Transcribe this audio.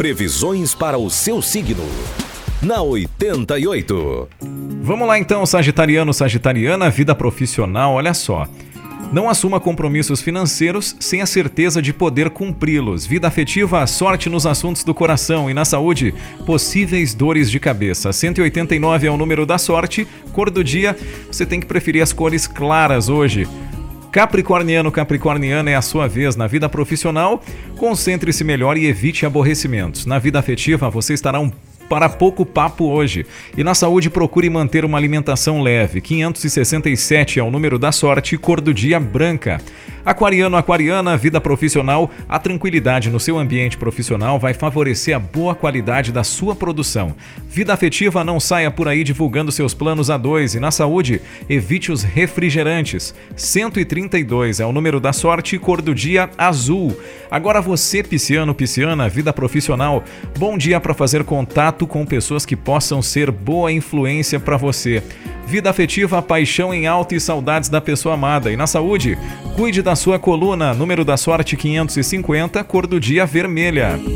Previsões para o seu signo. Na 88. Vamos lá então, Sagitariano, Sagitariana, vida profissional, olha só. Não assuma compromissos financeiros sem a certeza de poder cumpri-los. Vida afetiva, sorte nos assuntos do coração e na saúde, possíveis dores de cabeça. 189 é o número da sorte. Cor do dia, você tem que preferir as cores claras hoje. Capricorniano, Capricorniana é a sua vez na vida profissional. Concentre-se melhor e evite aborrecimentos. Na vida afetiva, você estará um para pouco papo hoje. E na saúde, procure manter uma alimentação leve. 567 é o número da sorte, cor do dia branca. Aquariano, aquariana, vida profissional, a tranquilidade no seu ambiente profissional vai favorecer a boa qualidade da sua produção. Vida afetiva, não saia por aí divulgando seus planos a dois. E na saúde, evite os refrigerantes. 132 é o número da sorte, cor do dia azul. Agora você, pisciano, pisciana, vida profissional, bom dia para fazer contato com pessoas que possam ser boa influência para você. Vida afetiva, paixão em alta e saudades da pessoa amada. E na saúde, cuide da sua coluna. Número da sorte 550, cor do dia vermelha.